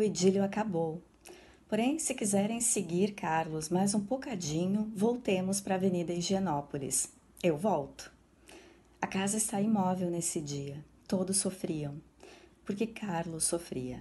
o idílio acabou. Porém, se quiserem seguir Carlos mais um bocadinho, voltemos para a Avenida Higienópolis. Eu volto. A casa está imóvel nesse dia. Todos sofriam, porque Carlos sofria.